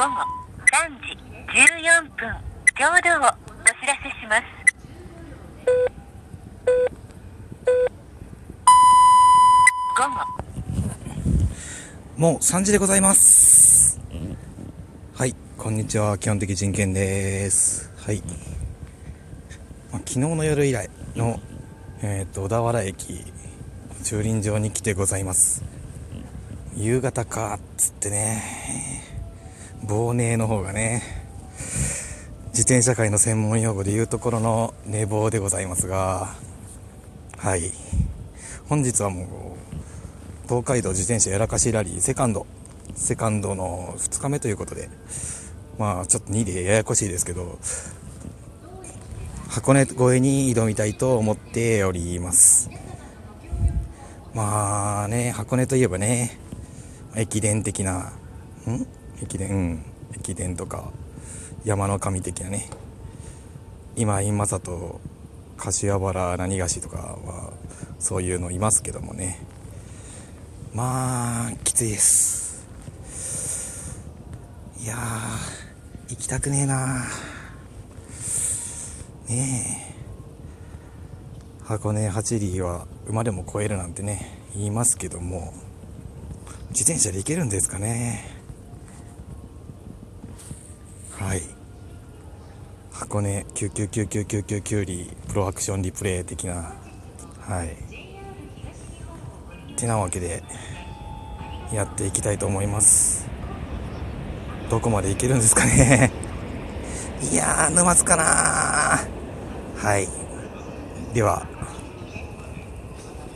午後3時14分ちょうどをお知らせします。午後もう3時でございます。はい、こんにちは。基本的人権です。はい。まあ、昨日の夜以来の、えっ、と、小田原駅、駐輪場に来てございます。夕方か、っつってね、亡霊の方がね、自転車界の専門用語で言うところの寝坊でございますが、はい。本日はもう、東海道自転車やらかしラリーセカンドセカンドの2日目ということでまあちょっと2でややこしいですけど箱根越えに挑みたいと思っておりますまあね箱根といえばね駅伝的なん駅伝うん駅伝とか山の神的なね今今里柏原何がしとかはそういうのいますけどもね。まあきついです。いや行きたくねえな。ねえ。箱根八里は馬でも越えるなんてね言いますけども自転車で行けるんですかね。はい。箱根99999里プロアクションリプレイ的なはいてなわけでやっていきたいと思いますどこまで行けるんですかねいやー沼津かなはいでは